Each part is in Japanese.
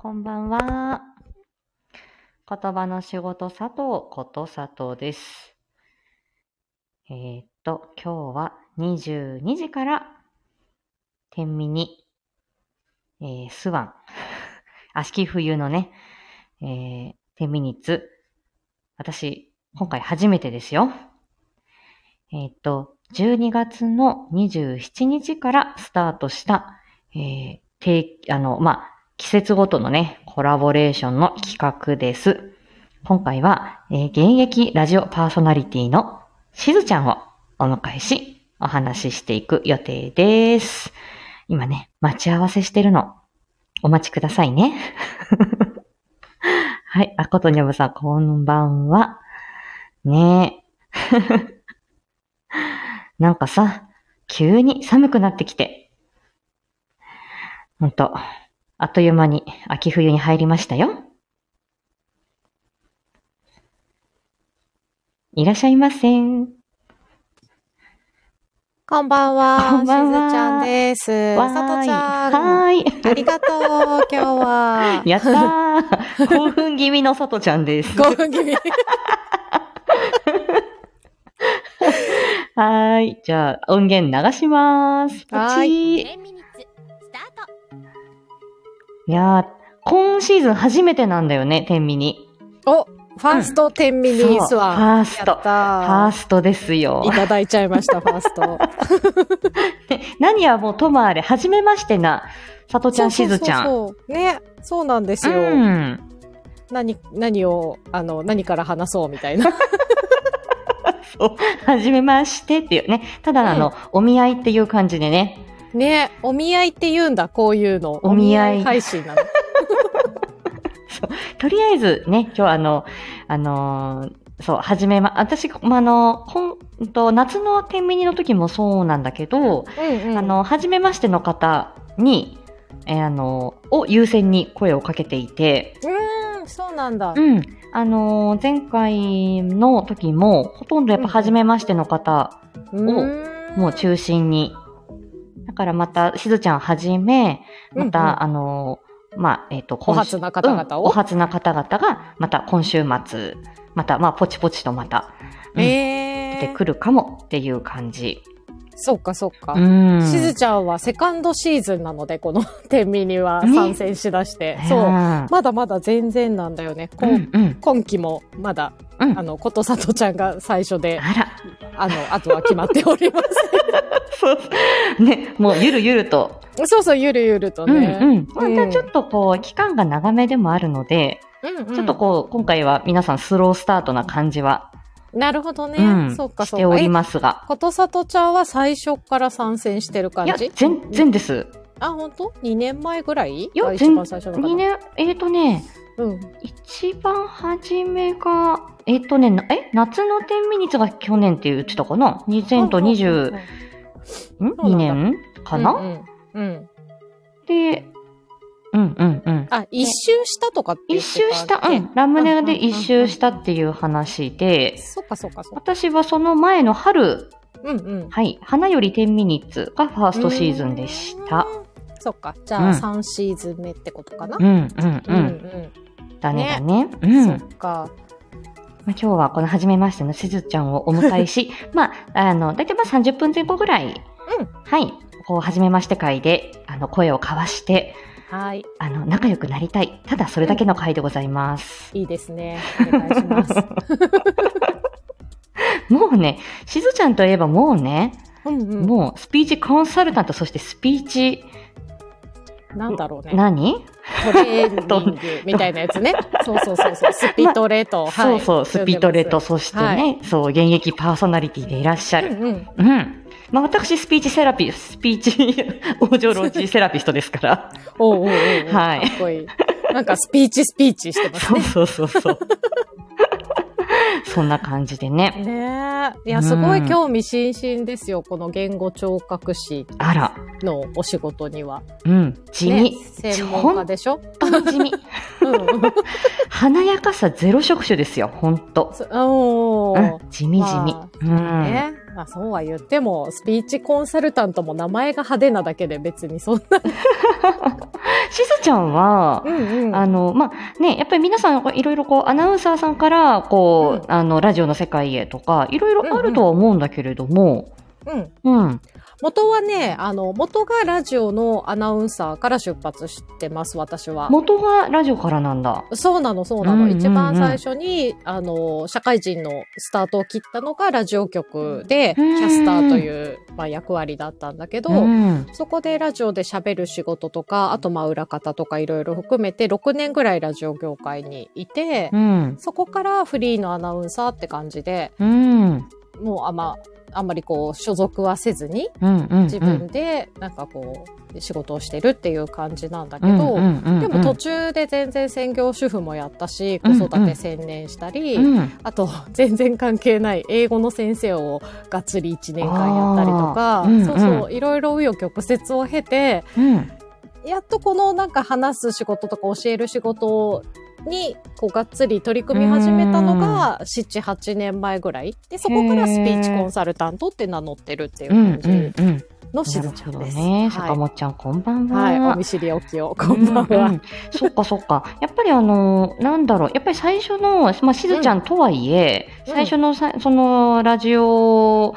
こんばんは。言葉の仕事佐藤こと佐藤です。えーっと、今日は22時から、天秤に、えー、スワン、秋冬のね、えー、天秤ニッツ、私、今回初めてですよ。えーっと、12月の27日からスタートした、えー、定あの、まあ、季節ごとのね、コラボレーションの企画です。今回は、えー現役ラジオパーソナリティのしずちゃんをお迎えし、お話ししていく予定です。今ね、待ち合わせしてるの。お待ちくださいね。はい、あことにゃぶさん、こんばんは。ねえ。なんかさ、急に寒くなってきて。ほんと、あっという間に秋冬に入りましたよ。いらっしゃいませ。こんばんは。こんばんはしずちゃんです。わさとちゃん。はーい。ありがとう、今日は。やったー興奮気味のさとちゃんです。は興奮気味。ーい。じゃあ、音源流します。はー。いやー、今シーズン初めてなんだよね、天秤に。お、ファースト10ミニスワン。ファーストファーストですよい。ただいちゃいました、ファースト。何はもうともあれ、はじめましてな、さとちゃん、しずちゃん。そうね、そうなんですよ。うん。何、何を、あの、何から話そうみたいな。そう、はじめましてっていうね。ただ、あの、お見合いっていう感じでね。ね、お見合いって言うんだ、こういうの。お見合い配信なの。とりあえずね、今日あの、あのーそう、はじめま、私、まあ、あの、こんうんと夏の天秤の時もそうなんだけど、うんうん。あ、の、はじめましての方に、えーあの、を優先に声をかけていて、うーん、そうなんだ。うん。あのー前回の時も、ほとんどやっぱうんはじめましての方、うーんもう中心に。だからまた、しずちゃんはじめ、また、うんうんあのーまあ、えっ、と、お初な方々を？うんお初な方々が、また今週末、また、まあ、ポチポチとまた、うんえー、出てくるかもっていう感じ。そうか、そうか。うん。しずちゃんはセカンドシーズンなので、この 天秤にはね参戦しだして。そう。うんまだまだ全然なんだよね。こうん、うん。今期もまだ、うんあの、ことさとちゃんが最初で、あら、あの、あとは決まっておりまそう。ね、もうゆるゆると。す。そうそう、ゆるゆるとうん、ね。うん。本当はちょっとこう、期間が長めでもあるので、うんうんちょっとこう、今回は皆さんスロースタートな感じは、なるほどね。うん、そうか、そうか。しておりえますが。ことさとちゃんは最初から参戦してる感いやじ、全然です。あ、本当 ?2 年前ぐらい？い一番最初のかな2年、えっ、とね、うん。一番初めが、えっ、とね、なえ、夏の天秤率が去年って言ってたかな ?2020、んそうなんだ ?2 年？かな、うんうん。うんで、うんうんうん。あ、一周したとかって言一周した、うん、ラムネで一周したっていう話で、そっかそっかそっか。私はその前の春、うんうん。はい、花より天ミニッツがファーストシーズンでした。うーん。そっか。じゃうんあ3シーズン目ってことかな？うんうんうん。うんだねだね。ううん。ん。そまっか。あ、今日はこの初めましてのしずちゃんをお迎えし、まあ、あの、だいたいまあ30分前後ぐらい、うんはい、こう、初めまして会で、あの、声を交わして、はい。あの、仲良くなりたい。ただそれだけの会でございます。いいですね。お願いします。もうね、しずちゃんといえばもうね、うんうん。もうスピーチコンサルタント、そしてスピーチ、なんだろうね。何？トレーニングみたいなやつね。そうそうそうそう。スピトレと。はいそうそう、スピトレと、呼そしてね、はいそう、現役パーソナリティでいらっしゃる。んでますうん。まあ私、スピーチセラピー、スピーチ、往生ロジセラピストですから。おうおうおうはいかっこいい。なんかスピーチスピーチしてますね。そうそうそうそう。そんな感じでね。ねえ。いや、すごい興味津々ですよ。この言語聴覚士あら、のお仕事には。うん、地味。ね、専門家でしょ？本当に地味。華やかさゼロ職種ですよ、ほんと。そおうんー。、地味地味ま。うん。ね。まあそうは言っても、スピーチコンサルタントも名前が派手なだけで別にそんな。しずちゃんは、うんうん。あの、まあ、ね、やっぱり皆さん、いろいろこう、アナウンサーさんから、こう、うあの、ラジオの世界へとか、いろいろあるとは思うんだけれども、うん。うん。元はね、あの、元がラジオのアナウンサーから出発してます、私は。元がラジオからなんだ。そうなの、そうなの。うんうんうん一番最初に、あの、社会人のスタートを切ったのがラジオ局で、キうんャスターという、まあ、役割だったんだけど、うん。そこでラジオで喋る仕事とか、あとまあ裏方とかいろいろ含めて6年ぐらいラジオ業界にいて、うん。そこからフリーのアナウンサーって感じで、うん。もうあんま、あんまりこう所属はせずにうん。うん。自分でなんかこう仕事をしてるっていう感じなんだけうん、ど、うんうんでも途中で全然専業主婦もやったし、うん子育て専念したり、うん。あと全然関係ない英語の先生をがっつり1年間やったりとか、そうそう、いろいろ紆余曲折を経て、うん。やっとこのなんか話す仕事とか教える仕事にこうがっつり取り組み始めたのが7、8年前ぐらい。で、そこからスピーチコンサルタントって名乗ってるっていううん。感うん。じうん。のしずちゃんです。ね。は坂本ちゃん、こんばんい。は。はい。お見知りおきを。こんばんは。そっかそっか。やっぱりあの、なんだろう。やっぱり最初の、まあ、しずちゃんとはいえ、うん最初のさ、その、ラジオ、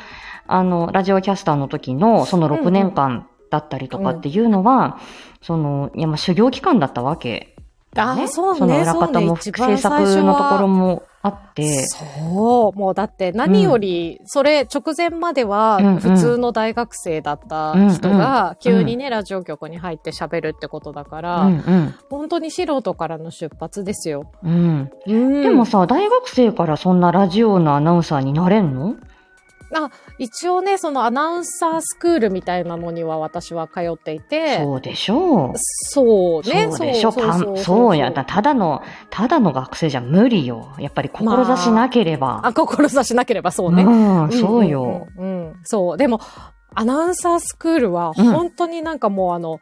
あの、ラジオキャスターの時の、その6年間だったりとかっていうのは、その、いや、まあ、修行期間だったわけ。あ、ね。そうね。その裏方も制作のところもあって、そう。もうだって何より、それ直前までは普通の大学生だった人が急にね、ラジオ局に入って喋るってことだから、うんうん。本当に素人からの出発ですよ。うん。うんでもさ、大学生からそんなラジオのアナウンサーになれんの？一応ね、そのアナウンサースクールみたいなのには私は通っていて、そうでしょう。そうね。そうでしょ。そうや。だただの、ただの学生じゃ無理よ。やっぱり志なければ。あ、志しなければそうね。うん、そうよ。うんうんうんうんそう。でも、アナウンサースクールは本当になんかもうあの、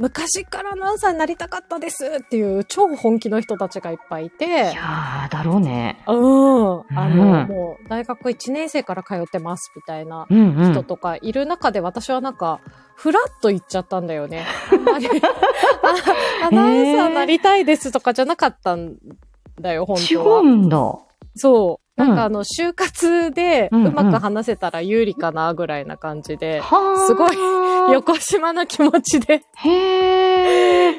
昔からアナウンサーになりたかったですっていう超本気の人たちがいっぱいいいて、やー、だろうね。うん。あの、うんもう大学1年生から通ってますみたいな。人とかいる中で私はなんか、ふらっと行っちゃったんだよね。あんまり あアナウンサーになりたいですとかじゃなかったんだよ、本違当は。うんだ。そう。なんかうんあの、就活でうまく話せたら有利かなぐらいな感じで、すごい 横島な気持ちで。へー。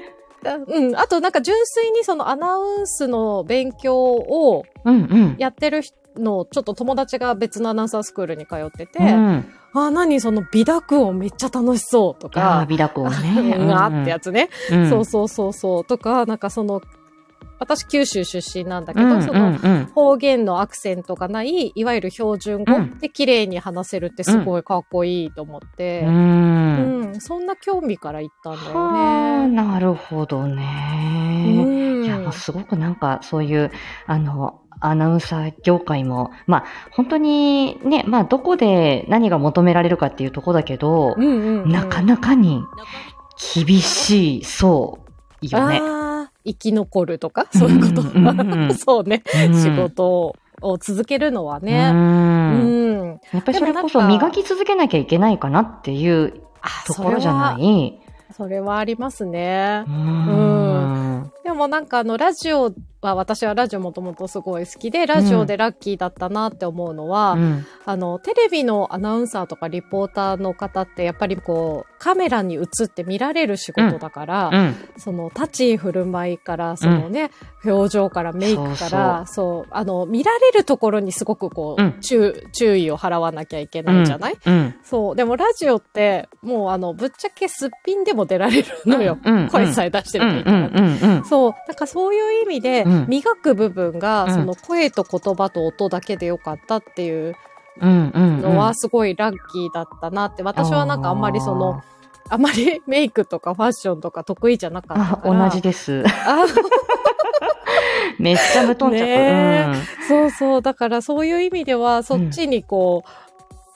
うん。あとなんか純粋にそのアナウンスの勉強をうんうん。やってるのをちょっと友達が別のアナウンサースクールに通ってて、うん。あ、何その美濁音めっちゃ楽しそうとあかー、、美濁音ね。うんあってやつね。うんそうそうそうそう。とか、なんかその、私九州出身なんだけど、うんその、うんうん方言のアクセントがない、いわゆる標準語うんで綺麗に話せるってすごいかっこいいと思って、ううん、ん。そんな興味から行ったんだはよー、ね。なるほどうね。んいや、すごくなんかそういう、あの、アナウンサー業界も、まあ、本当にね、まあ、どこで何が求められるかっていうとこだけど、うんうんうんなかなかに厳しい、そう、よね。生き残るとかそういうこと。そうね、うん仕事を続けるのはう。ね。うんん。やっぱりそれこそ磨き続けなきゃいけないかなっていうあところじゃない？それはありますねう。ん。でもなんかあの、ラジオは、私はラジオもともとすごい好きで、ラジオでラッキーだったなって思うのは、うん。あの、テレビのアナウンサーとかリポーターの方って、やっぱりこう、カメラに映って見られる仕事だから、うん。その、立ち居振る舞いから、そのね、表情からメイクから、そうあの、見られるところにすごくこう、うん。注注意を払わなきゃいけないじゃない、うん。そう。でもラジオって、もうあの、ぶっちゃけすっぴんでも出られるのよ。うん。声さえ出してうん。るといいから。うん。うん。からそういう意味で、うん磨く部分が、うんその声と言葉と音だけでよかったっていううん。うん。のはすごいラッキーだったなって、私はなんかあんまりその、あまりメイクとかファッションとか得意じゃなかったあから。同じです。あ めっちゃぶとんちゃねった。そうそう。だからそういう意味では、そっちにこう、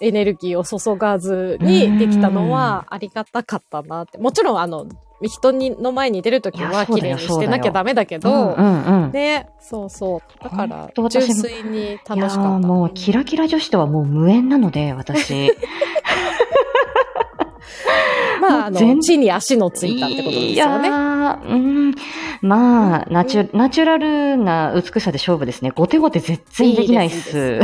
エネルギーを注がずにできたのはありがたかったなって。もちろんあの、人にの前に出るときいやは綺麗にしてなきゃダメだけうん。ど。ね、そうそう。だから純粋に楽しかいやった。ーもうキラキラ女子とはもう無縁なので、私。まあ、あの、全地に足のついたってことですいよね。やー、うん。まあ、ナチュ、ナチュラルな美しさで勝負ですね。ゴテゴテ絶対できないっいいす。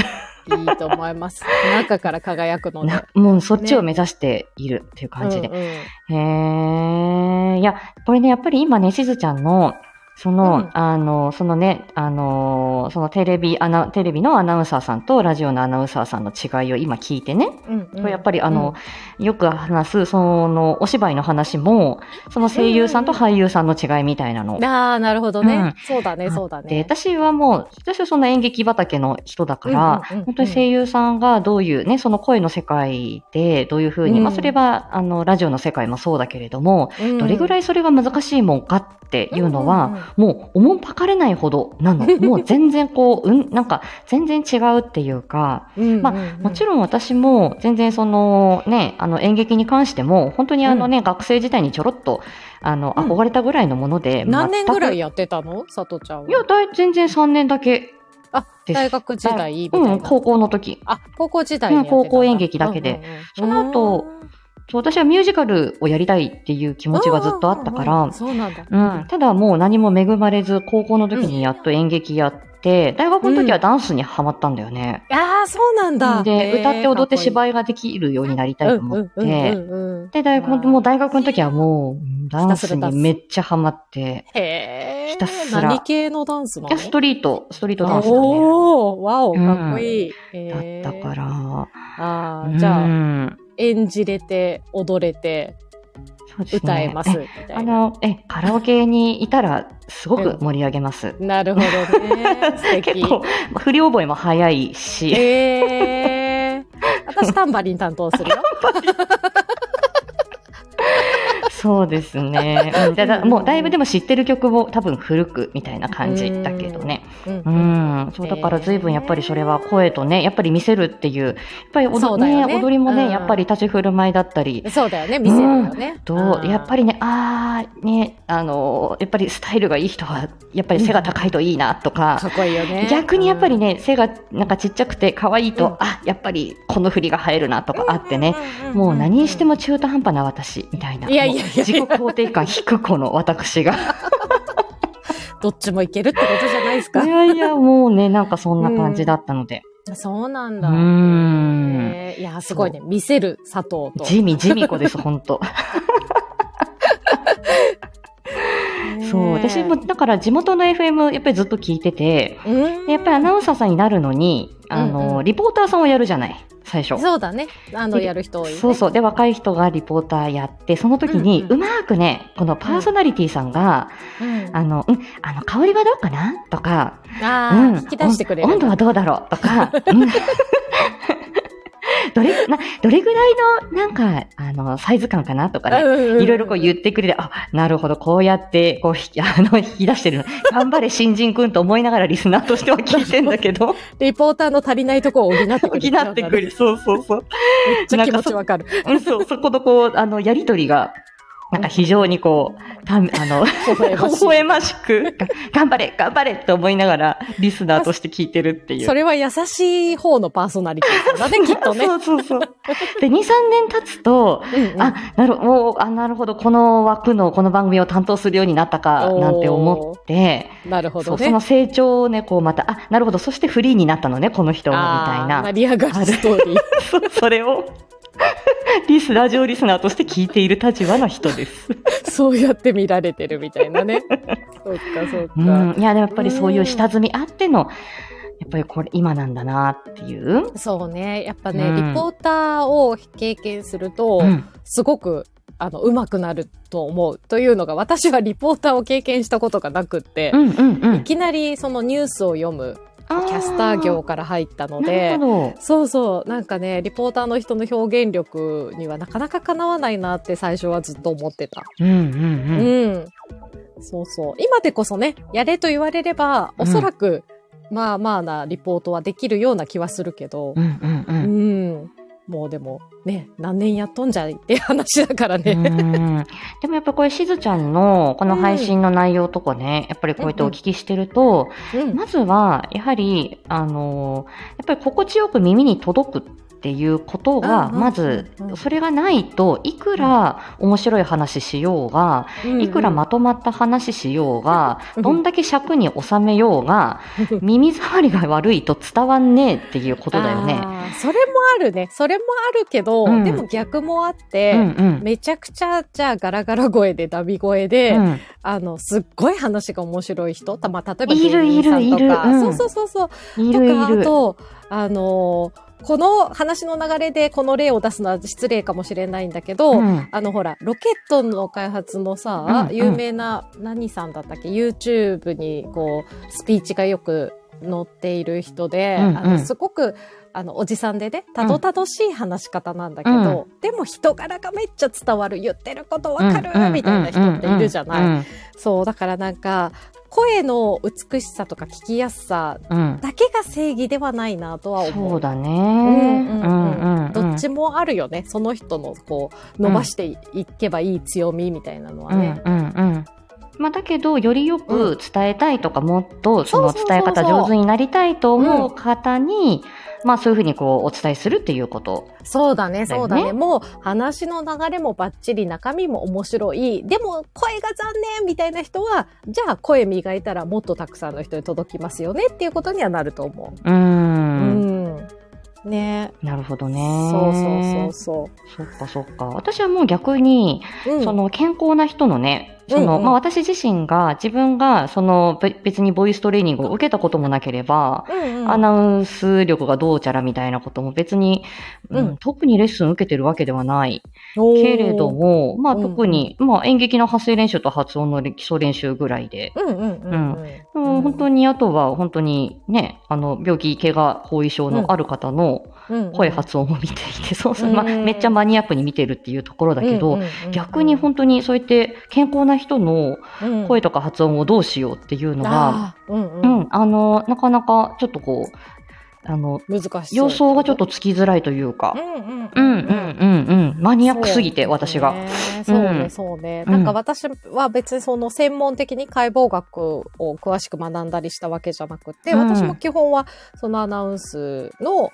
いいと思います。中から輝くので。なもうそっちを目指しているっていう感じで。うんうんへえ。いや、これね、やっぱり今ね、しずちゃんの、その、うん。あの、そのね、あの、そのテレビ、アナ、テレビのアナウンサーさんとラジオのアナウンサーさんの違いを今聞いてね、うんうん。これやっぱりあの、よく話す、その、お芝居の話も、その声優さんと俳優さんの違いみたいなの。ああ、なるほどね。うん。そうだね、そうだで、ね。私はもう、私はそんな演劇畑の人だから、うんうんうん。うん本当に声優さんがどういうね、その声の世界でどういうふうに、うん。まあそれは、あの、ラジオの世界もそうだけれども、うん。どれぐらいそれが難しいもんかっていうのは、うんうんうんもう、おもんぱかれないほどなの。もう全然こう、うん、なんか、全然違うっていうか、まあもちろん、私も全然そのね、あの演劇に関しても、本当にあのね、学生時代にちょろっと、あの、うん憧れたぐらいのもので、何年ぐらいややってたの？佐藤ちゃんは。いや、だい全然3年だけあ、大学時代みたいな。うん、高校の時。あ、高校時代にうん高校演劇だけで。うんうんうんその後私はミュージカルをやりたいっていう気持ちがずっとあったかうんうんうん。ら、ただもう何も恵まれず、高校の時にやっと演劇やって、大学の時はダンスにハマったんだよね。ああ、そうなんだ。で、歌って踊って芝居居ができるようになりたいと思って、で、で、大学、もう大学の時はもう、ダンスにめっちゃハマって。ひたすら。何系のダンスないのや、ストリート、ストリートダンスだね。おー、わお、うんかっこいい。だったから、ああ、うんじゃあ、演じれて、踊れて、歌えます、みたいな。あの、え、カラオケにいたらすごく盛り上げます。なるほどね。結。構、振り覚えも早いし、えー、私タンバリン担当するよ。そうですね。うんだだもうだいぶでも知ってる曲も多分古くみたいな感じだけどね。うんう。ん。そうだから随分やっぱりそれは声とね、やっぱり見せるっていう、やっぱり踊,、そうだよね踊りもね、うんやっぱり立ち振る舞いだったり、そうだよね、見せるよね。と、やっぱり、りね、あー、ね、あの、やっぱりスタイルがいい人は、やっぱり背が高いといいなとか、かっこいいよね。逆にやっぱりね、背がなんかちっちゃくて可愛いと、うんあ、やっぱりこの振りが映えるなとかあってね、んんんんもう何しても中途半端な私みたいな。いやいや自己肯定感低くこの私が。どっちもいけるってことじゃないですいか。やいや、もうね、なんかそんな感じだったので。そうなんだ。うーんいや、すごいね。見せる佐藤と。地味、地味子です、ほんと。そう。私も、だから地元の FM やっぱりずっと聞いてて、やっぱりアナウンサーさんになるのに、あの、うんうんリポーターさんをやるじゃない、最初。そうだね。あの、やる人多いね。そうそう。で、若い人がリポーターやって、その時に、うまーくね、このパーソナリティさんが、うん。あの、うん、あの、香りはどうかな？とか、あうん、あ、引き出してくれる。温温度はどうだろう？とか、うん どれ、な、どれぐらいの、なんか、あの、サイズ感かなとかね。いろいろこう言ってくれて、あ、なるほど、こうやって、こう、ひ あの、引き出してるの。頑張れ、新人くんと思いながらリスナーとしては聞いてんだけど、リポーターの足りないとこを補ってくる。ってくる。そうそうそう。めっちゃ気持ちわかる。うんそう、そこのこう、あの、やりとりが、なんか非常にこう、たあの、微笑ましく、が頑張れ、頑張れって思いながら、リスナーとして聞いてるっていう。それは優しい方のパーソナリティだね、きっとね。そうそうそう。で、2、3年経つと、うんうんあ、なるもうあ、なるほど、この枠のこの番組を担当するようになったか、なんて思って、なるほどね。その成長をね、こうまた、あ、なるほど、そしてフリーになったのね、この人も、みたいな。成り上がるストーリー。それを、リス、ラジオリスナーとして聞いている立場の人です。そうやって見られてるみたいなね。そっか、そっか。うん。いや、でもやっぱりそういう下積みあっての、やっぱりこれ今なんだなっていう。そうね。やっぱね、うんリポーターを経験すると、うん。すごく、あの、上手くなると思う。というのが、私はリポーターを経験したことがなくってう、んうんうん。いきなりそのニュースを読むキキャスター業から入ったのなでそうそう、なんかね、リポーターの人の表現力にはなかなかかなわないなって最初はずっと思ってた。ど。うんうんううん。ん。そうそう。今でこそね、やれと言われれば、おそらく、まあまあなリポートはできるような気はするけどう、んうんう。うんん。もうでも、ね、何年やっとんじゃいって話だからね。うんでもやっぱこれしずちゃんのこの配信の内容とかね、やっぱりこうやってお聞きしてると、うん。まずはやはり、あの、やっぱり心地よく耳に届くっっていうことが、まずそれがないと、いくら面白い話しようが、いくらまとまった話しようが、うんどんだけ尺に収めようが、耳障りが悪いと伝わんねえっていうことだよね。それもあるね。それもあるけど、うん。でも逆もあって、うんうん。めちゃくちゃ、じゃあガラガラ声でダビ声で、うん。あの、すっごい話が面白い人、たまあ、例えばいる芸人さんとか、いるいるうん。そうそうそうそう、いるいとか、ある。と、あのーこの話の流れでこの例を出すのは失礼かもしれないんだけど、うん。あのほら、ロケットの開発のさ、うんうん。有名な、何さんだったっけ ?YouTube にこう、スピーチがよく載っている人で、うんうん。あのすごく、あの、おじさんでね、たどたどしい話し方なんだけど、でも人柄がめっちゃ伝わる、言ってることわかる、みたいな人っているじゃない、うん。そう、だからなんか、声の美しさとか聞きやすさうんだけが正義ではないなとは思う。そうだね。うんうんうんうんどっちもあるよね。その人のこう、伸ばしていいけばいい強みみたいなのはね。うんうんうん。まあ、だけど、よりよく伝えたいとか、もっとそのそうそうそうそう伝え方上手になりたいと思う方に、まあそういうふうにこうお伝えするっていうこと。そうだね、そうだね。もう話の流れもバッチリ、中身も面白い。でも声が残念みたいな人は、じゃあ声磨いたらもっとたくさんの人に届きますよねっていうことにはなると思うー。う。うんん。ねなるほどね。そうそうそうそっかそっか。私はもう逆に、そう。うんそ、の健康な人のね、その、うんうん。まあ私自身が自分がそのべ別にボイストレーニングを受けたこともなければ、うんうん。アナウンス力がどうちゃらみたいなことも別に、うんうん。特にレッスン受けてるわけではない。けれども、まあうん特に、まあ演劇の発声練習と発音の基礎練習ぐらいで、うんうんうんうん。うん。本当にあとは本当にね、あの病気、怪我、後遺症のある方のうん声発音を見ていて、そうそう、まあうん。めっちゃマニアックに見てるっていうところだけど、逆に本当にそうやって健康な人のうん。声とか発音をどうしようっていうのが、うんううんん、あの、なかなかちょっとこう、あの、難しそう。様相がちょっとつきづらいというか。う、んうんうんうん。うんうん、マニアックすぎて、私が。そうね、うん。そうね。うん。なんか私は別にその専門的に解剖学を詳しく学んだりしたわけじゃなくて、うん。私も基本はそのアナウンスの、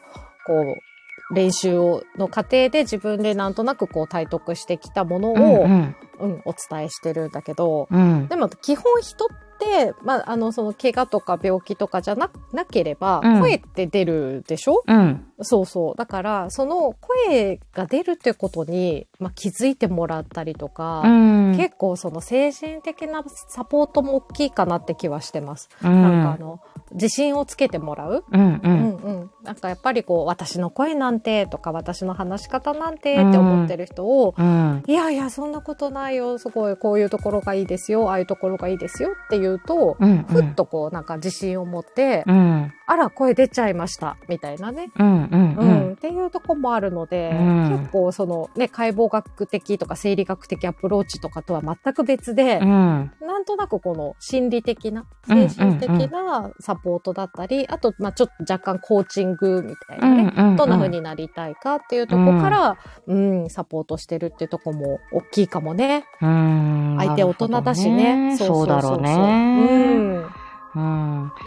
こう、練習を、の過程で自分でなんとなくこう体得してきたものを、うんうん。うん、お伝えしてるんだけど、うん。でも基本人って、まあ、あの、その怪我とか病気とかじゃな、なければうん、声って出るでしょ、うんそうそう。だから、その声が出るってことに、まあ、気づいてもらったりとか、うん結構その精神的なサポートも大きいかなって気はしてます。うんなんかあの、自信をつけてもらう。うんううんんうん。なんかやっぱりこう、私の声なんてとか、私の話し方なんてって思ってる人を、うんいやいや、そんなことないよ。すごい、こういうところがいいですよ。ああいうところがいいですよって言うと、うんふっとこう、なんか自信を持って、うんあら、声出ちゃいました。みたいなね。うんうんう、うんんっていうとこもあるので、うん結構そのね、解剖学的とか生理学的アプローチとかとは全く別で、うんなんとなくこの心理的な、うん精神的なサポートだったり、あと、まあちょっと若干コーチングみたいなね、うんどんな風になりたいかっていうとこから、うん、サポートしてるっていうとこも大きいかもね。うん相手大人だしね。そうだろううね。ん。うん。まあ、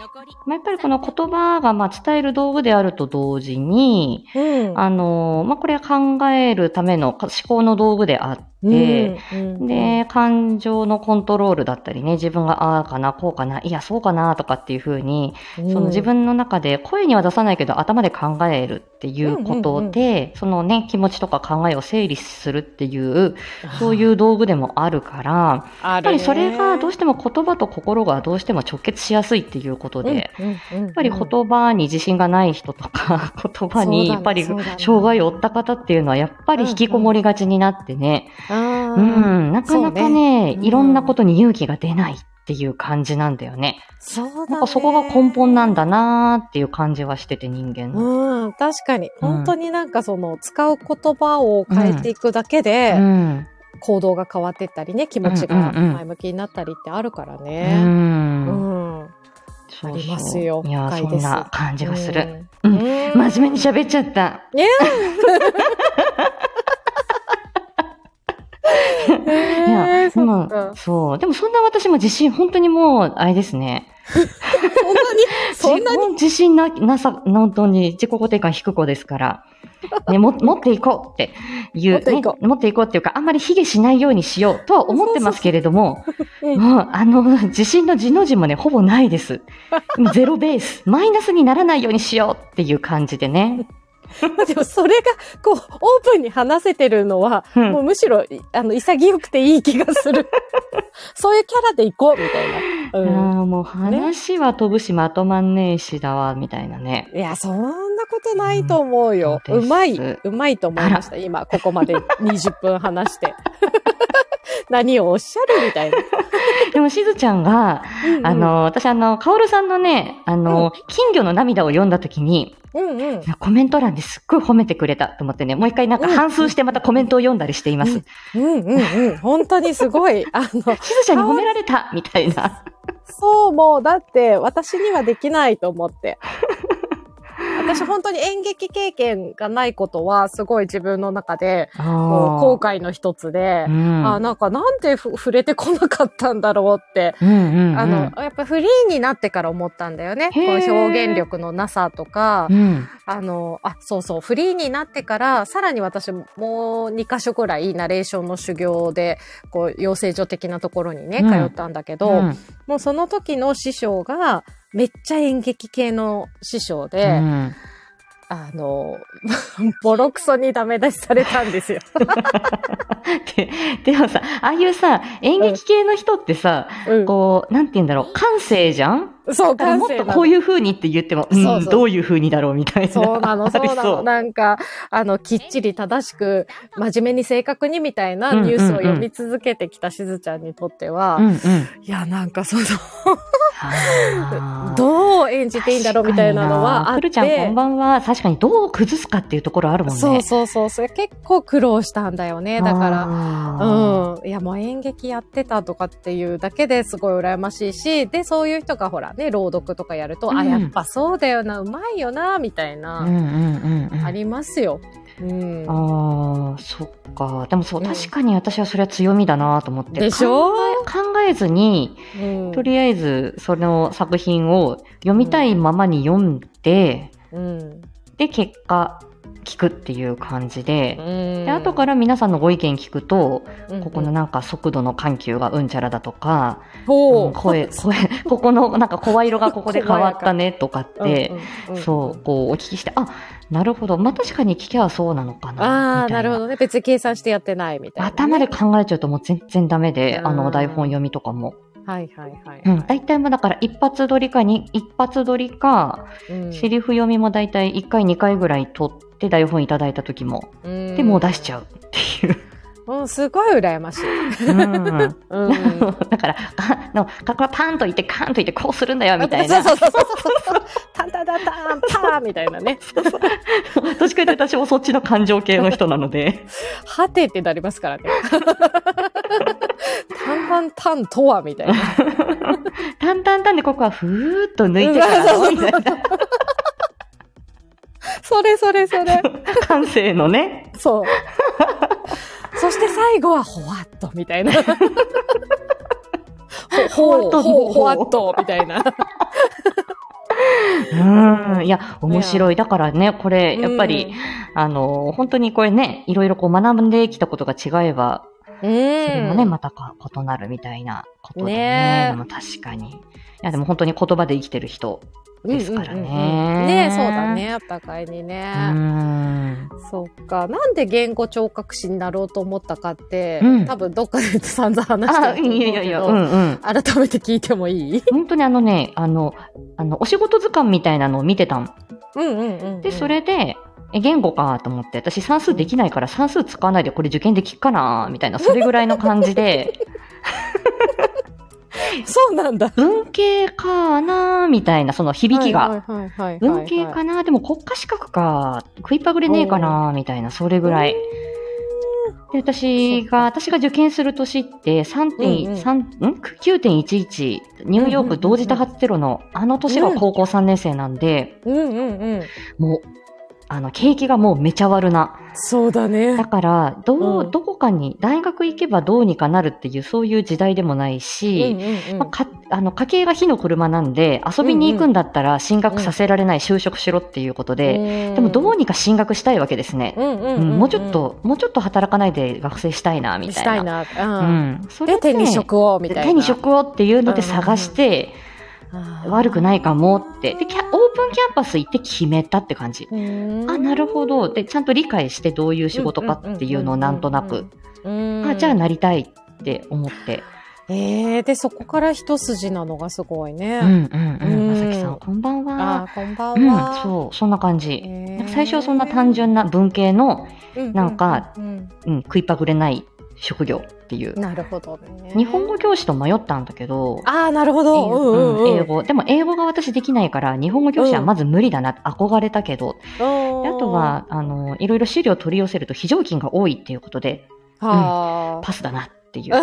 やっぱりこの言葉がまあ伝える道具であると同時に、うん。あの、まあ、これは考えるための思考の道具であって、うん、で、感情のコントロールだったりね、自分がああかな、こうかな、いや、そうかな、とかっていうふうに、うん、その自分の中で声には出さないけど頭で考えるっていうことで、そのね、気持ちとか考えを整理するっていう、そういう道具でもあるから、ややっぱりそれがどうししても言葉と心がどうしても直結しやすいっていうことで、ややっぱり言葉に自信がない人とか、言葉にやっぱり障害を負った方っていうのはやっぱり引きこもりがちになってね、あうーん、なかなかね、うんいろんなことに勇気が出ないっていう感じなんだよね。そうだね。なんかそこが根本なんだなーっていう感じはしてて人間の。うん、確かに。うん本当になんかその、使う言葉を変えていくだけで、うん。行動が変わっていったりね、気持ちが前向きになったりってあるからう。ね。うんうそうありますよいや、そんな感じがする。う。うん真面目に喋っちゃった。いや いや、でそっもか、そう。でもそんな私も自信、本当にもう、あれですね。そんなに、そんなに自自信な、なさ、本当に自己肯定感低い子ですから。ね、も持っていこうっていう、持っていこね、持っていこうっていうか、あんまり卑下しないようにしようとは思ってますけれども、うんもう、あの、自信の字の字もね、ほぼないです。ゼロベース。マイナスにならないようにしようっていう感じでね。でもそれが、こう、オープンに話せてるのは、うんもうむしろ、いあの、潔くていい気がする。そういうキャラで行こう、みたいな。あうん。ーもう話は飛ぶしまとまんねえしだわ、みたいなね。いや、そんなことないと思うよ。うんうまい、うまいと思いました。今、ここまで20分話して。何をおっしゃるみたいな。でも、しずちゃんが、あ、の、私あの、かおるさんのね、あの、金魚の涙を読んだときに、うんうん。コメント欄ですっごい褒めてくれたと思ってね、もう一回なんか反芻してまたコメントを読んだりしています。うんうんうん。本当にすごい。あの、しずちゃんに褒められたみたいな。そう、もう、だって、私にはできないと思って。私、本当に演劇経験がないことは、すごい自分の中で、後悔の一つで、うん。あ、なんか、なんでふ触れてこなかったんだろうって、うんうんうん、あの、やっぱフリーになってから思ったんだよね。こうへー表現力のなさとか、うん、あの、あ、そうそう、フリーになってから、さらに私もう2箇所くらいナレーションの修行で、こう、養成所的なところにね、うん。通ったんだけど、うん。もうその時の師匠が、めっちゃ演劇系の師匠で、うん。あの、ボロクソにダメ出しされたんですよ。ででもさ、ああいうさ、演劇系の人ってさ、うん、こう、なんて言うんだろう、感性じゃん？そう、だからもっとこうう。いう風にって言っても、うん、そうそうどういう風にだろうみたいな。そうなの、そうなの。なんか、あの、きっちり正しく、真面目に正確にみたいなニュースを読み続けてきたしずちゃんにとっては、うんうん。いや、なんかその、どう演じていいんだろうみたいなのはあって。くるちゃんこんばんは。確かにどう崩すかっていうところあるもんね。そうそうそう。それ結構苦労したんだよね。だから。らうん。いや、もう演劇やってたとかっていうだけですごい羨ましいし、で、そういう人がほらね、朗読とかやると、うんあ、やっぱそうだよな、うまいよな、みたいうんな、うんうんうん。ありますよ。うん。ああ、そっか。でもそう、うん確かに私はそれは強みだなと思って。でしょ？考え考えずに、うんとりあえずその作品を読みたいままに読んで、うん。で、結果、聞くっていう感じで、うん。で、後から皆さんのご意見聞くと、うん、ここのなんか速度の緩急がうんちゃらだとか、ほう、うん声、声、ここのなんか声色がここで変わったねとかって、うん、うんそう、こうお聞きして、あ、なるほど。まあ確かに聞きゃそうなのかな。あ。ないるほどね。別に計算してやってないみたいな、ね。頭で考えちゃうともう全然ダメで、うんあの台本読みとかも。はいはいはい、うん。大体もだから一発撮りかに、一発撮りか、うんセリフ読みも大体1回2回ぐらい撮って台本いただいた時も、うんでもう出しちゃうっていう。うん、すごい羨ましい。うん。うん。だから、あの、ここパンといって、カンといって、こうするんだよ、みたいな。そうそうそうそう。タンタンタンタンパーンみたいなね。どっちかというと私もそっちの感情系の人なので。はてってなりますからね。タンタンタンとはみたいな。タンタンタンでここはふーっと抜いてからの、みたいな。それそれそれ。感性のね。そう。そして最後はほわっとみたいな。ほわっとほほわっとみたいな。うん。いや、面白い。だからね、これ、やっぱり、あの、本当にこれね、いろいろこう学んできたことが違えば、うん、それもね、うんまたか異なるみたいなことでね。ねえでも確かに。いや、でも本当に言葉で生きてる人ですからね。うんうんうんうんねそうだね、お互いにうね。ん。そっか。なんで言語聴覚士になろうと思ったかって、うん多分どっかで散々話してあ、ると思うけど。いやいやいや、うんうん。改めて聞いてもいい？本当にあのね、あの、あの、お仕事図鑑みたいなのを見てたん。うんうんうんうん。で、それで、え、言語かと思って、私算数できないから算数使わないでこれ受験できっかなみたいな、それぐらいの感じで、そうなんだ。文系かなみたいな、その響きが。文系かなでも国家資格か、食いっぱぐれねえかなみたいな、それぐらい。で、私が、私が受験する年って3.3、ん ?9.11、ニューヨーク同時多発テロの、あの年が高校3年生なん。で、うん。うん。うん。もう、あの、景気がもうめちゃ悪な。そうだねだ。から、どう、うんどこかに、大学行けばどうにかなるっていう、そういう時代でもないし、うんうんまあ、かあの家計が火の車なんで遊びに行くんだったら進学させられない、就職しろっていうことで、でもどうにか進学したいわけですね、うんうんううんんもうちょっともうちょっと働かないで学生したいなみたいな。したいな。ううんん、それで、手に職を、みたいな。手に職をっていうので探して、あー悪くないかもって。でキャオープンキャンパス行って決めたって感じ。うんあなるほど。でちゃんと理解してどういう仕事かっていうのをなんとなく、うん。あじゃあなりたいって思って、えー、で、そこから一筋なのがすごいね。うんうんうん。うん。まさきさんこんばんは。あーこんばんうん、は。そうそんな感じ。へー。最初はそんな単純な文系の、うんなんかうん。うん、食いパグれない職業っていううん。なるほどね。日本語教師と迷ったんだけど、ああ、なるほど。英うんうんうん英語。でも英語が私できないから、日本語教師はまず無理だなって憧れたけど、であと、は、あの、いろいろ資料取り寄せると非常勤が多いっていうことで、はあ、パスだなっていう。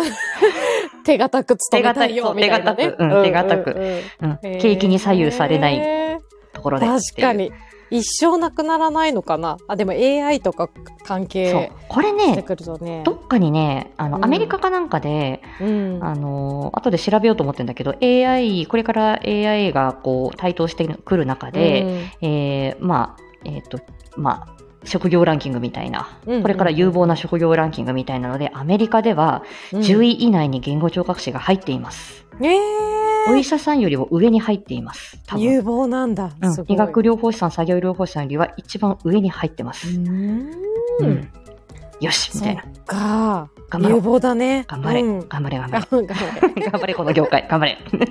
手堅く勤めたいよ、みたいな、ね。手堅くうん手堅くうんうん景気に左右されないところで。確かに。一生なくならないのかな？あ、でも AI とか関そう係。これね、くるとね。どっかにね、あの、うんアメリカかなんかで、うん。あの、後で調べようと思ってるんだけど、AI、これから AI がこう、台頭してくる中で、えーまあ、えっ、と、まあ、職業ランキングみたいな、うんこれから有望な職業ランキングみたいなので、アメリカではうん、10位以内に言語聴覚士が入っています。ねお医者さんよりも上に入っています。多分。有望なんだ。うん医学療法士さん、作業療法士さんよりは一番上に入ってます。うーんうんよしみたいな。か。頑張有望だね。頑張れ、うん頑張れ、頑張れ れ。頑張れ、この業界。頑張れ。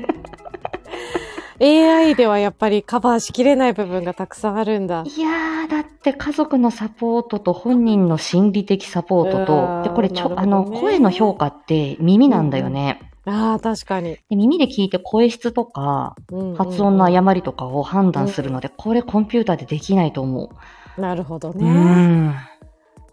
AI ではやっぱりカバーしきれない部分がたくさんあるんだ。いやー、だって家族のサポートと本人の心理的サポートと、ーで、これちょ、ねの、声の評価って耳なんだよね。ああ、確かに。で耳で聞いて声質とか、うんうん発音の誤りとかを判断するので、これコンピューターでできないと思なるほどう。ね。うん。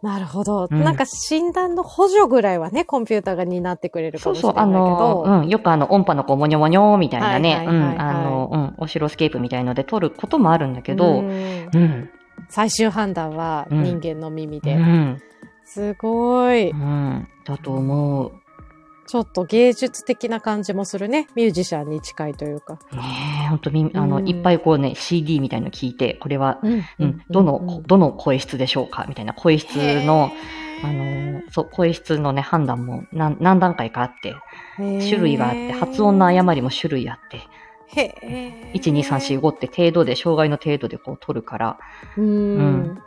なるほど。うんなんか診断の補助ぐらいはね、コンピューターが担ってくれるかそうそう、もしれないけあの、ど。うん、よくあの、音波のこう、もにょもにょみたいなね、うん、あの、うん、オシロスケープみたいので撮ることもあるんだけど、うんうん、最終判断はうん人間の耳うで。ん、すごい。うん、だと思う。ちょっと芸術的な感じもするね。ミュージシャンに近いというか。ねえ、ほんとみ、あの、うんいっぱいこうね、CD みたいの聞いて、これは、うんうん、どの、どの声質でしょうかみたいな声質の、あへの、そう、声質のね、判断も何何段階かあって、ー種類があって、発音の誤りも種類あって、へえ。1、2、3、4、5って程度で、障害の程度でこう取るから、うーん。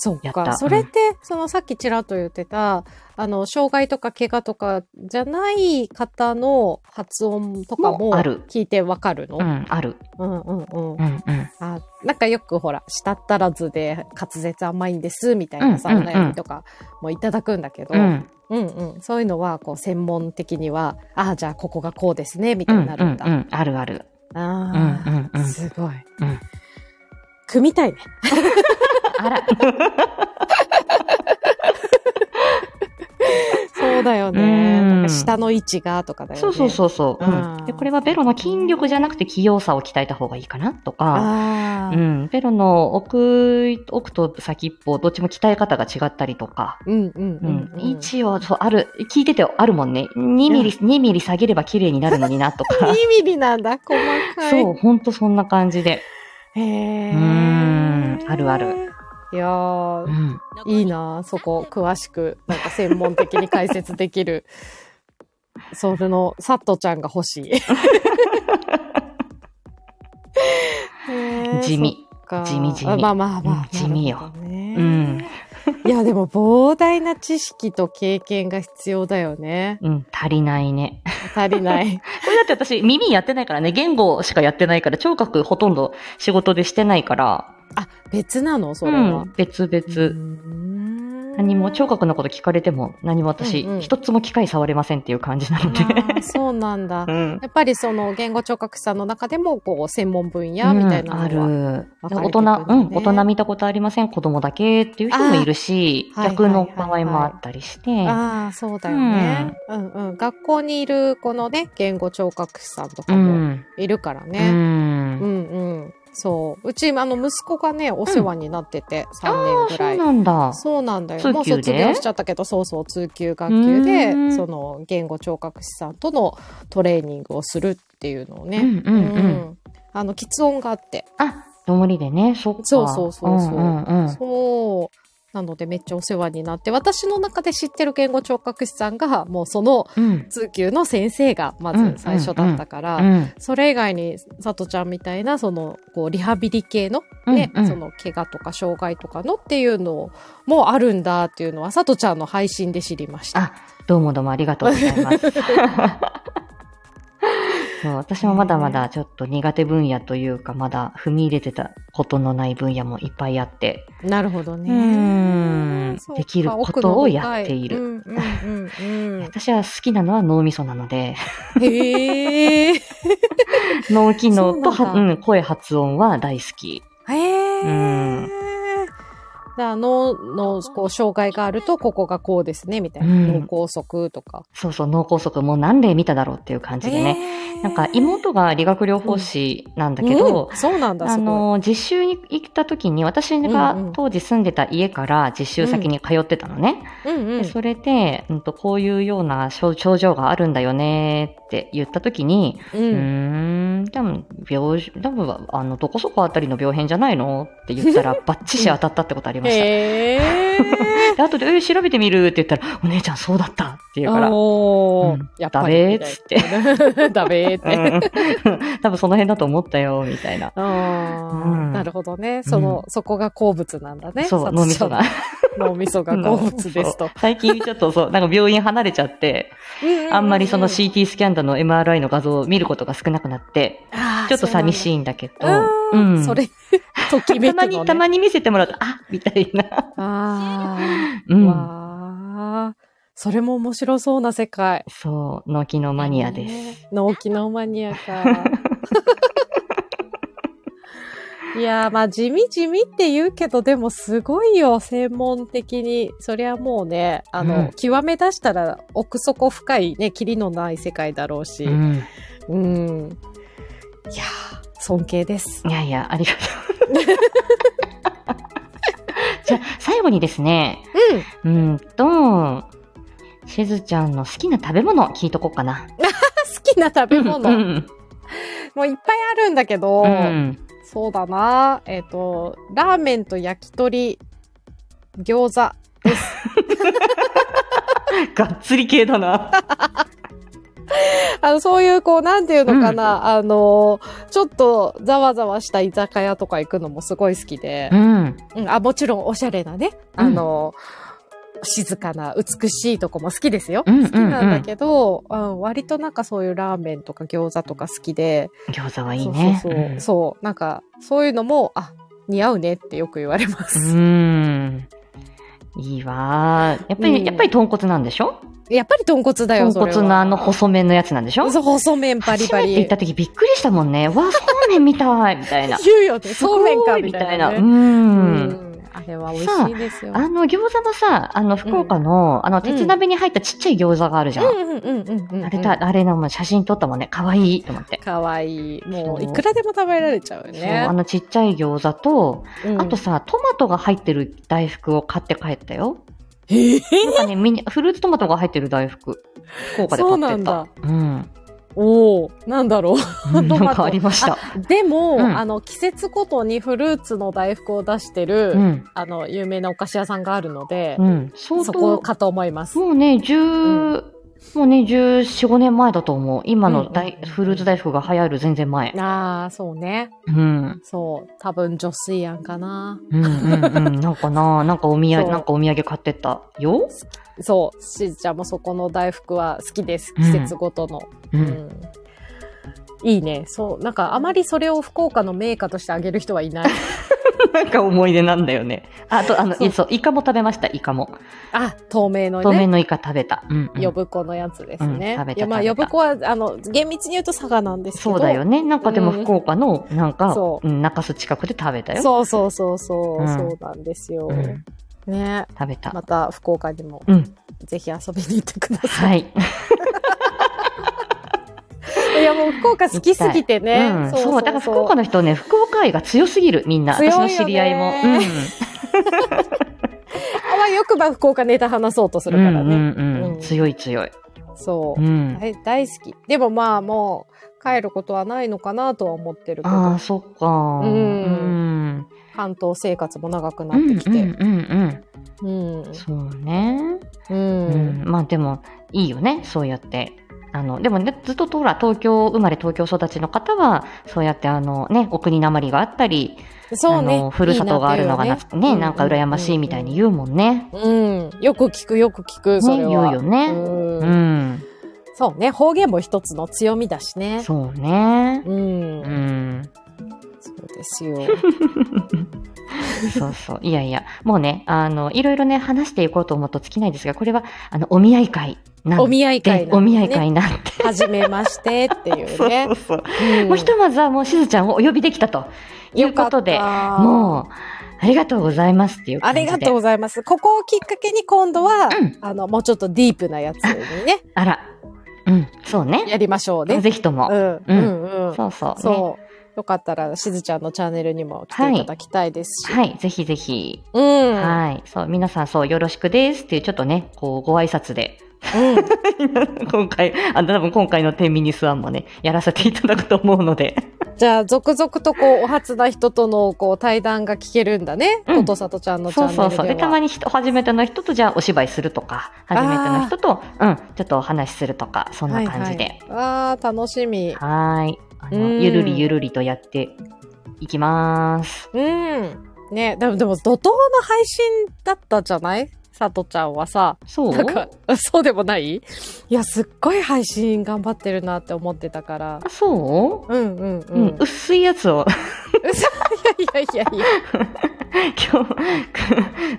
そうか。それって、そのさっきちらっと言ってた、あの、障害とか怪我とかじゃない方の発音とかも聞いてわかるの？うん、ある。うんうんうんうん、うん。あなんかよくほら、舌足らずで滑舌甘いんですみたいなさ、うんうんうんお悩みとかもいただくんだけど、ううんん、うんそういうのはこう専門的には、ああ、じゃあここがこうですね、みうん、たいになるんだ。うん、うんあるある。あうんうんうあ、んすごい。うん。組みたいね。あら。そうだようね。んなんか下の位置がとかだよね。そうそうそうそう、うんうんで。これはベロの筋力じゃなくて器用さを鍛えた方がいいかなとか、ああ、うん、ベロの奥、奥と先っぽ、どっちも鍛え方が違ったりとか、うんうんううんん、うん。位置を、そう、ある、聞いててあるもんね。2ミリ、2ミリ下げれば綺麗になるのになとか。2ミリなんだ、細かい。そう、ほんとそんな感じで。へえ。うんあるある。いやーう、ん。いいなそこ、詳しく、なんか専門的に解説できる。それの、サットちゃんが欲しい。地味。地味地味あまあまあまあ。うん地味ようん。いや、でも膨大な知識と経験が必要だよね。うん、足りないね。足りない。これだって私、耳やってないからね、言語しかやってないから、聴覚ほとんど仕事でしてないから、あ、別なの？それうは。ん、別う々。ん何も聴覚のこと聞かれても何も私、うんうん一つも機械触れませんっていう感じなので。そうなんだ う。ん。やっぱりその言語聴覚士さんの中でも、こう、専門分野みたいなのは。うんある。大人、うん、大人見たことありません、子供だけっていう人もいるし、逆のはいはいはいはい場合もあったりして、ああ、そうだよね。うん、うん、学校にいるこのね、言語聴覚士さんとかうもん。いるからうね。うん、ん。うん、そう。うち、あの、息子がね、お世話になってて、3ああ、そう年ぐらい。なんだ。そうなんだよ。もう卒業しちゃったけど、そうそう、通級学級でその、言語聴覚士さんとのトレーニングをするっていうのをね。うんうんうんあの、喫音があって。あ、どもりでね、そっか。そうそうそうそう。んうんうんそう。なのでめっちゃお世話になって、私の中で知ってる言語聴覚士さんが、もうそのうん。通級の先生がまず最初だったから、うん。それ以外に、さとちゃんみたいな、その、こう、リハビリ系の、ね、うんうんその、怪我とか障害とかのっていうのもあるんだっていうのは、さとちゃんの配信で知りました。あ、どうもどうもありがとうございます。そう私もまだまだちょっと苦手分野というか、まだ踏み入れてたことのない分野もいっぱいあって、なるほどうね。できることをやっている。私は好きなのは脳みそなので、うん。へえ。脳機能とは、そうなん声発音は大好き。へえ。うん脳のこう障害があると、ここがこうですね、みたいな。うん脳梗塞とか。そうそう、脳梗塞もう何例見ただろうっていう感じでね。へーなんか妹が理学療法士なんだけど、うんそうなんだ、あ。の、実習に行った時に、私うんうがん当時住んでた家から実習先に通ってたのね。うんうんでそれで、うんと、こういうような症症状があるんだよねって言った時に、ううーん、多分、病、多分、あの、どこそこあたりの病変じゃないのって言ったら、バッチシ当たったってことありました。へー。で、後で、えー調べてみるって言ったら、お姉ちゃんそうだったって言うから、おーうんやっぱっつって。ダメーって。うん 多分その辺だと思ったよ、みたいな。うんなるほどね。その、そこが好物なんだね。そう、脳みそが。脳みそが 好物ですと。最近ちょっとそう、なんか病院離れちゃって、あんまりその CT スキャンだの MRI の画像を見ることが少なくなって、ちょっと寂しい。いんだけど、うん。それ、ときめくのね。たまに、たまに見せてもらうと、あみたいな。ああ。うん。それも面白そうな世界。そう、脳機能マニアです。す。脳機能マニアか。いやー、まあ地味地味って言うけど、でもすごいよ、専門的に。そりゃもうね、あの、うん極め出したら奥底深いね、キリのない世界だろうし。ううん。ん。いやー、尊敬です。いやいや、ありがとう。じゃあ、最後にですね、うん。うーんと、しずちゃんの好きな食べ物聞いとこうかな。好きな食べ物？うん。もういっぱいあるんだけど、うん。そうだな。えっ、と、ラーメンと焼き鳥、餃子。がっつり系だな。あの、そういう、こう、なんていうのかな、あの、ちょっとざわざわした居酒屋とか行くのもすごい好きでう、ん。うん、あ、もちろんおしゃれなね、あの、静かな美しいとこも好きですよ。うんうんうん好きなんだけど、うん、割となんかそういうラーメンとか餃子とか好きで、餃子はいいね。そうそうそう、そう、なんか、そういうのも、あ、似合うねってよく言われまうす。ん。いいわー。やっぱり、うんやっぱり豚骨なんでしょ？やっぱり豚骨だよ、豚。骨のあの細麺のやつなんでしょ？そう、細麺バリバリ。初めて行った時びっくりしたもんね。わあ、そうめんみたいみたいな。言うよね。そうめんか、いみたいな、ね。う。うんん。あれは美味しいですよ。あの餃子のさ、あの福岡の、あの鉄鍋に入ったちっちゃい餃子があるじゃん。うんうんうんうんうん。あれた、あれの写真撮ったもんね。かわいいと思って。かわいい。もそうう、いくらでも食べられちゃうよそう、ねあ。のちっちゃい餃子と、うんあと、さ、トマトが入ってる大福を買って帰ったよ。ええなんかね、ミニ、フルーツトマトが入ってる大福。福岡で買そうってた。なんだ。うん。おおなんだろうんトマトなんかありました。う。でも、うんあの、季節ごとにフルーツの大福を出してる、うん。あの、有名なお菓子屋さんがあるので、うん。相そ当こかと思います。もうね、十、もうね、十四五年前だと思う。今の大、うんうんうんフルーツ大福が流行る全然前。ああ、そうね。うん。そう。多分女水庵かな。うんうんうん。なんかな、なんかお土産、なんかお土産買ってった？よ？そう。しずちゃんもそこの大福は好きです。うん季節ごとの。う。うんんいいね。そう。なんかあまりそれを福岡の名家としてあげる人はいない。なんか思い出なんだよね。あと、あの、そういそう、イカも食べました、イカも。あ、透明の透明ね。のイカ食べた。うん、うん。呼子のやつですね。うん食べたまあ、呼子は、あの、厳密に言うと佐賀なんですけど。そうだよね。なんかでもうん福岡の、なんか、そううん、中洲近くで食べたよ。そうそうそうそう、うんそうなんですよ。うんね。食べた。また福岡にもうん。ぜひ遊びに行ってください。はい。い、やもう福岡好きすぎてね。うん、そうだから福岡の人ね、福岡愛が強すぎる、みんな。強いよね私の知り合いも。あわよくば福岡ネタ話そうとすうん。るからね。うんうんうんうん強い強い。そうう。ん。大大好き。でもまあもう帰ることはないのかなとは思ってるけどああ、、そっか。んうん。関東生活も長くなうんってきて。うんうんうんうん。。そうね。う。うんん。まあでも、いいよね。そうやって。あの、でもね、ずっとほら、東京生まれ東京育ちの方は、そうやってあのね、お国なまりがあったり、そうねあの、。ふるさとがあるのがなつね、なんか羨ましいみたいに言うもんね。う。うん。よく聞くよく聞く、それは。ね言うよねうんうん。そうね。方言も一つの強みだしね。そうね。うんう。ん。そうですよ。そうそう。いやいや、もうね、あの、いろいろね、話していこうと思うと尽きないですが、これは、あの、お見合い会。お見合い会ねお見合い会なんて。はじめましてっていう そうねそう。そう。うんもうひとまずはもうしずちゃんをお呼びできたということで、もう、ありがとうございますっていうあ。りがとうございます。ここをきっかけに今度は、うんあの、もうちょっとディープなやつにね、あら。うん、そうね。やりましょうね。ぜひとも。うん、うん、うん。そうそう、ね。そう。よかったら、しずちゃんのチャンネルにも来ていただきたいですし。はい、ぜひぜひ。うん。はい。そう、皆さんそう、よろしくですっていう、ちょっとね、こう、ご挨拶で。うん。今回、あの、多分今回の10ミニスワンもね、やらせていただくと思うので。じゃあ、続々とこう、お初な人とのこう、対談が聞けるんだね。うんことさとちゃんのチャンネルでは。そうそうそう。で、たまに人、初めての人とじゃあお芝居するとか、初めての人と、うん、ちょっとお話しするとか、そんな感じで。はいはい、ああ、楽しみ。はーい。あの、うんゆるりゆるりとやっていきます。うん。ね、でも、でも、怒涛の配信だったじゃない？さとちゃんはさ。そう？なんか、そうでもない？いや、すっごい配信頑張ってるなって思ってたから。あ、そう？うんうんううんん、薄いやつを、いやいやいやいや。今日、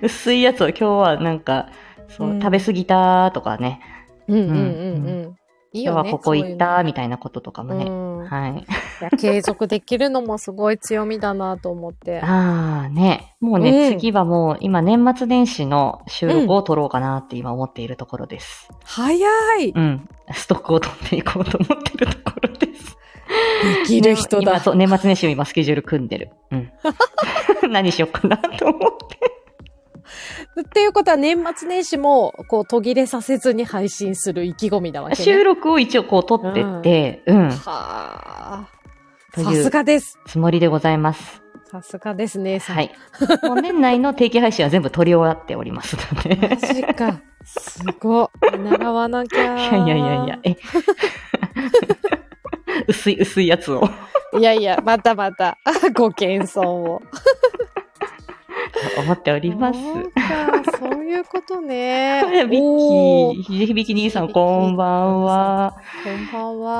薄いやつを今日はなんか、そう、うん食べ過ぎたとかね、うんうんうんうん。いいよね。今日はここ行ったみたたいなこととかもね。うん、いはい。や継続できるのもすごい強みだなと思って。ああ、ね。もうね、うん次はもう、今年末年始の収録を撮ろうかなって今思っているところです。早いうん。ストックを取っていこうと思ってるところです。できる人だ。今そう、年末年始を今スケジュール組んでる。うん。何しようかなと思って。っていうことは年末年始も、こう、途切れさせずに配信する意気込みなわけね。収録を一応こう撮ってって、うん、はあ。というさすがです。つもりでございます。さすがですね。さはい。もう年内の定期配信は全部撮り終わっておりますので。マジか。すごい。見習わなきゃ。いやいやいやいや、え。薄い薄いやつを。いやいや、またまた、ご謙遜を。思っております。そうか、そういうことね。ビッキー、ひじびき兄さん、こんばんは。こんばんは。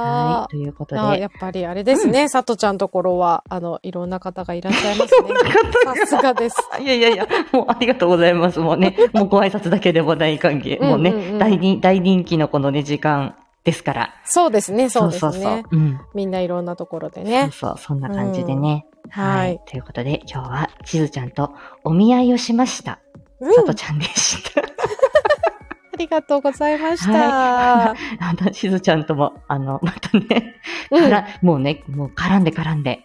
はいということで。あやっぱりあれですね、さとちゃんところは、あの、いろんな方がいらっしゃいますね。さすがです。いやいやいや、もうありがとうございます。もうね、もうご挨拶だけでも大歓迎。もうね、大人気のこのね、時間ですから。そうですね、そうですね。そうそうそう。うん。みんないろんなところでそうね。そう、そんな感じでね。うんははいい。ということで、今日は、しずちゃんとお見合いをしました。うんさとちゃんでした。ありがとうございました。あの、しずちゃんとも、あの、またね、うんからもうね、もう絡んで絡んで、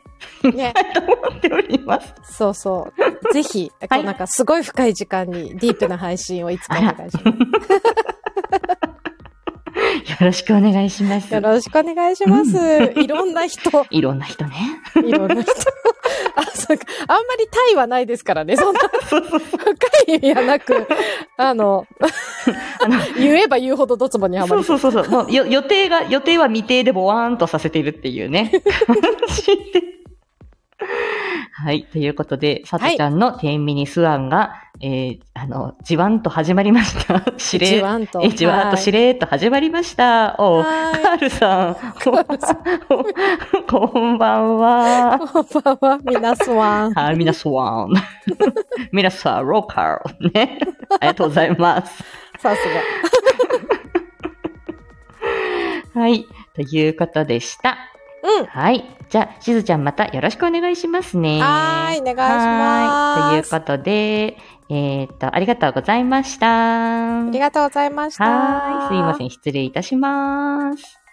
ね、と思っております。そうそう。ぜひ、こうなんかすごい深い時間にディープな配信をいつかお願いします。よろしくお願いします。よろしくお願いします。いろんな人、いろんな人ね。いろんな人。あ、そうか。あんまりタイはないですからね。そんな深い意味はなく、あの、あの言えば言うほどドツボにはまそうりそうそうそう。予定が、予定は未定でボワーンとさせているっていうね。はい。ということで、さとちゃんの10ミニスワンが、えー、あの、じわんと始まりました。しれじわんと。え、じわんとしれーっと始まりました。お、はカールさん。こ こんばんは。こんばんは、みなすわん。はい、みなさん。みなさん、ローカル。ね。ありがとうございます。さす はい。ということでした。が。うん。はい。じゃあ、しずちゃんまたよろしくお願いしますね。はーい、お願いします。はい。ということで、えーっと、ありがとうございました。ありがとうございました。はい。すいません。失礼いたします。